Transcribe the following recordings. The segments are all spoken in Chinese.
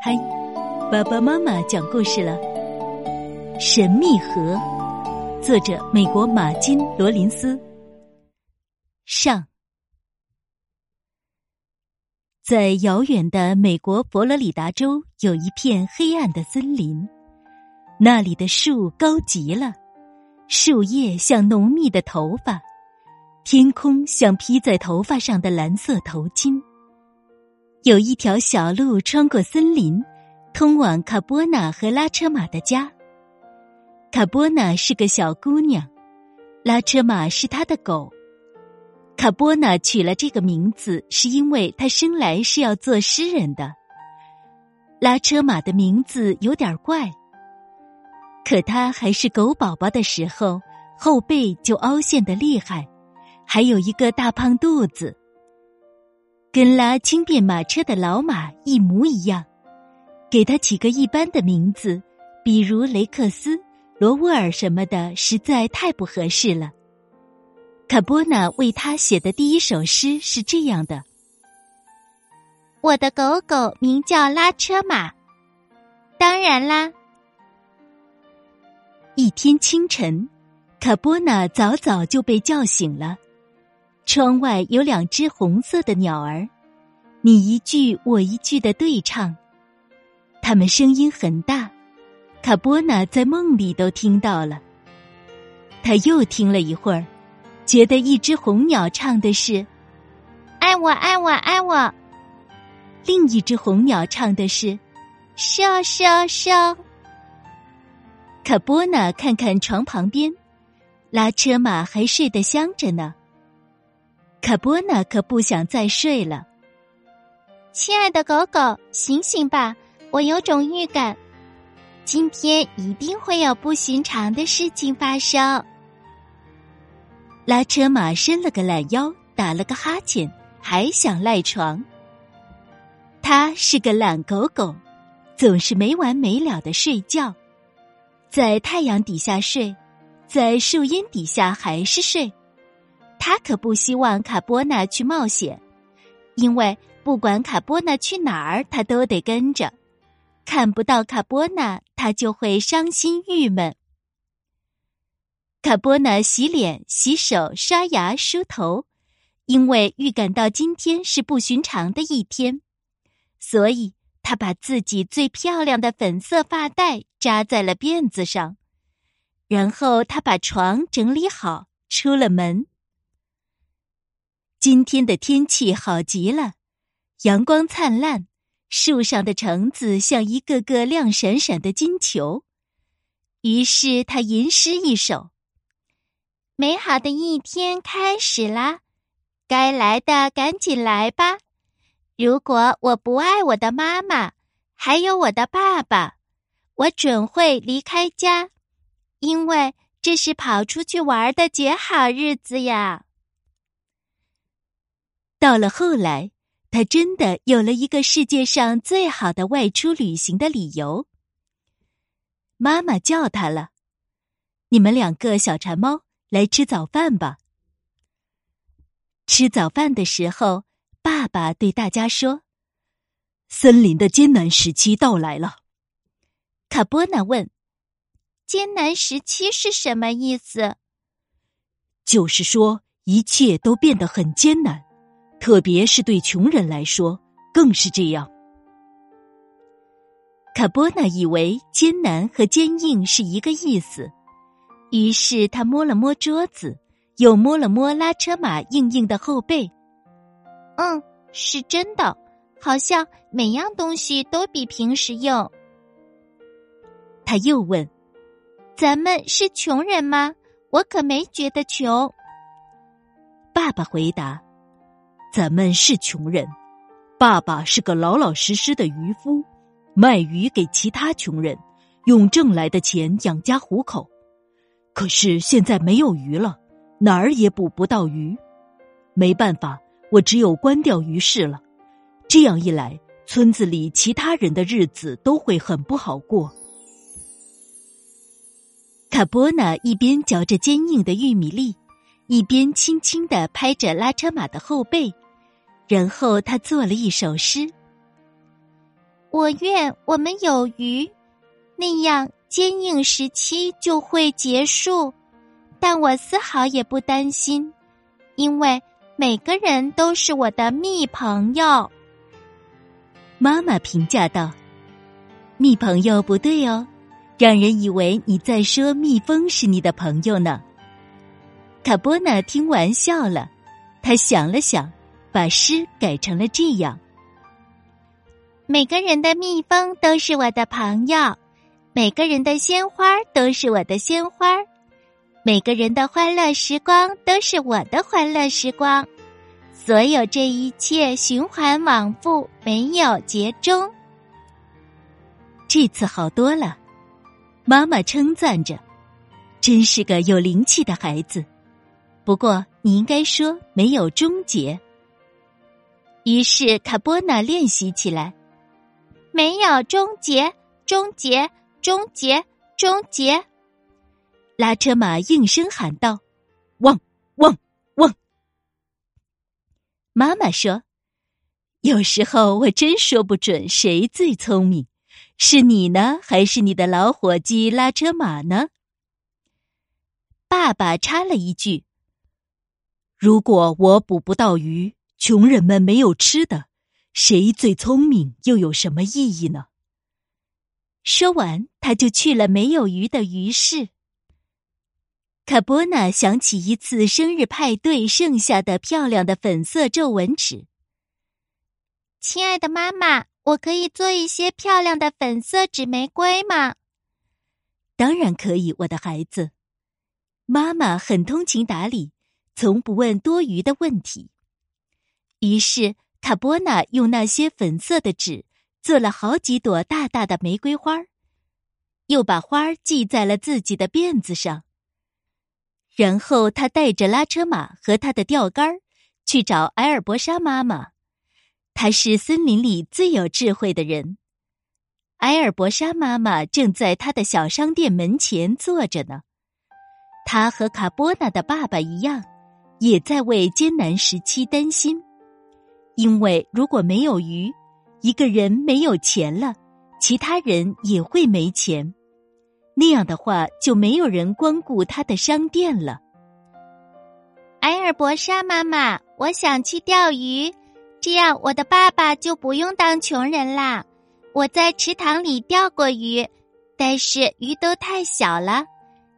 嗨，爸爸妈妈讲故事了。《神秘河》，作者美国马金·罗林斯。上，在遥远的美国佛罗里达州，有一片黑暗的森林，那里的树高极了，树叶像浓密的头发，天空像披在头发上的蓝色头巾。有一条小路穿过森林，通往卡波纳和拉车马的家。卡波纳是个小姑娘，拉车马是她的狗。卡波纳取了这个名字，是因为她生来是要做诗人的。拉车马的名字有点怪，可他还是狗宝宝的时候，后背就凹陷的厉害，还有一个大胖肚子。跟拉轻便马车的老马一模一样，给他起个一般的名字，比如雷克斯、罗沃尔什么的，实在太不合适了。卡波纳为他写的第一首诗是这样的：“我的狗狗名叫拉车马。”当然啦，一天清晨，卡波纳早早就被叫醒了。窗外有两只红色的鸟儿，你一句我一句的对唱，它们声音很大，卡波纳在梦里都听到了。他又听了一会儿，觉得一只红鸟唱的是“爱我爱我爱我”，另一只红鸟唱的是“烧烧烧”。卡波纳看看床旁边，拉车马还睡得香着呢。卡波纳可不想再睡了，亲爱的狗狗，醒醒吧！我有种预感，今天一定会有不寻常的事情发生。拉车马伸了个懒腰，打了个哈欠，还想赖床。他是个懒狗狗，总是没完没了的睡觉，在太阳底下睡，在树荫底下还是睡。他可不希望卡波纳去冒险，因为不管卡波纳去哪儿，他都得跟着。看不到卡波纳，他就会伤心郁闷。卡波纳洗脸、洗手、刷牙、梳头，因为预感到今天是不寻常的一天，所以他把自己最漂亮的粉色发带扎在了辫子上，然后他把床整理好，出了门。今天的天气好极了，阳光灿烂，树上的橙子像一个个亮闪闪的金球。于是他吟诗一首：“美好的一天开始啦，该来的赶紧来吧。如果我不爱我的妈妈，还有我的爸爸，我准会离开家，因为这是跑出去玩的绝好日子呀。”到了后来，他真的有了一个世界上最好的外出旅行的理由。妈妈叫他了：“你们两个小馋猫，来吃早饭吧。”吃早饭的时候，爸爸对大家说：“森林的艰难时期到来了。”卡波纳问：“艰难时期是什么意思？”就是说，一切都变得很艰难。特别是对穷人来说，更是这样。卡波纳以为艰难和坚硬是一个意思，于是他摸了摸桌子，又摸了摸拉车马硬硬的后背。嗯，是真的，好像每样东西都比平时硬。他又问：“咱们是穷人吗？我可没觉得穷。”爸爸回答。咱们是穷人，爸爸是个老老实实的渔夫，卖鱼给其他穷人，用挣来的钱养家糊口。可是现在没有鱼了，哪儿也捕不到鱼，没办法，我只有关掉鱼市了。这样一来，村子里其他人的日子都会很不好过。卡波纳一边嚼着坚硬的玉米粒。一边轻轻的拍着拉车马的后背，然后他做了一首诗：“我愿我们有鱼，那样坚硬时期就会结束。但我丝毫也不担心，因为每个人都是我的蜜朋友。妈妈评价道：“蜜朋友不对哦，让人以为你在说蜜蜂是你的朋友呢。”卡波纳听完笑了，他想了想，把诗改成了这样：“每个人的蜜蜂都是我的朋友，每个人的鲜花都是我的鲜花。”每个人的欢乐时光都是我的欢乐时光，所有这一切循环往复，没有结终。这次好多了，妈妈称赞着：“真是个有灵气的孩子。”不过你应该说没有终结。于是卡波纳练习起来：“没有终结，终结，终结，终结。”拉车马应声喊道：“汪汪汪！”妈妈说：“有时候我真说不准谁最聪明，是你呢，还是你的老伙计拉车马呢？”爸爸插了一句：“如果我捕不到鱼，穷人们没有吃的，谁最聪明又有什么意义呢？”说完，他就去了没有鱼的鱼市。卡波纳想起一次生日派对剩下的漂亮的粉色皱纹纸。亲爱的妈妈，我可以做一些漂亮的粉色纸玫瑰吗？当然可以，我的孩子。妈妈很通情达理，从不问多余的问题。于是卡波纳用那些粉色的纸做了好几朵大大的玫瑰花，又把花系在了自己的辫子上。然后他带着拉车马和他的钓竿去找埃尔伯莎妈妈。她是森林里最有智慧的人。埃尔伯莎妈妈正在他的小商店门前坐着呢。他和卡波纳的爸爸一样，也在为艰难时期担心。因为如果没有鱼，一个人没有钱了，其他人也会没钱。那样的话，就没有人光顾他的商店了。埃尔伯莎妈妈，我想去钓鱼，这样我的爸爸就不用当穷人啦。我在池塘里钓过鱼，但是鱼都太小了。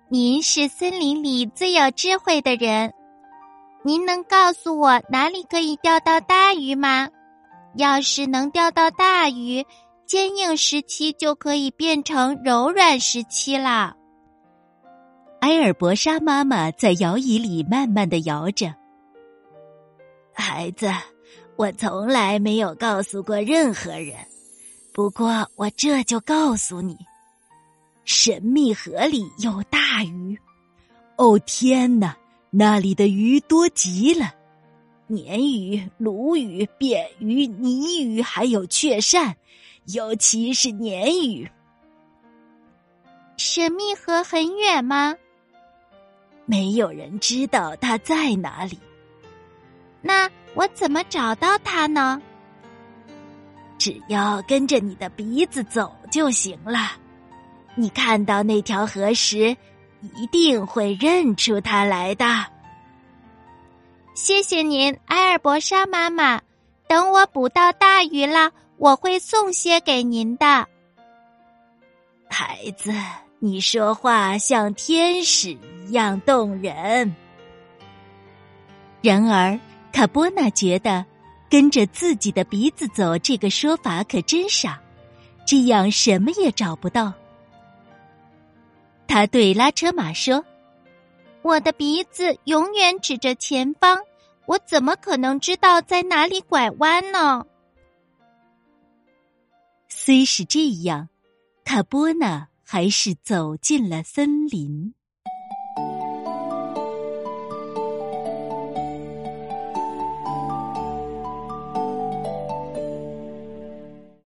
您是森林里最有智慧的人，您能告诉我哪里可以钓到大鱼吗？要是能钓到大鱼。坚硬时期就可以变成柔软时期了。埃尔博莎妈妈在摇椅里慢慢的摇着。孩子，我从来没有告诉过任何人，不过我这就告诉你：神秘河里有大鱼。哦天哪，那里的鱼多极了，鲶鱼、鲈鱼、扁鱼、泥鱼，还有雀鳝。尤其是鲶鱼。神秘河很远吗？没有人知道它在哪里。那我怎么找到它呢？只要跟着你的鼻子走就行了。你看到那条河时，一定会认出他来的。谢谢您，埃尔伯莎妈妈。等我捕到大鱼了。我会送些给您的，孩子。你说话像天使一样动人。然而，卡波纳觉得跟着自己的鼻子走这个说法可真傻，这样什么也找不到。他对拉车马说：“我的鼻子永远指着前方，我怎么可能知道在哪里拐弯呢？”虽是这样，卡波纳还是走进了森林。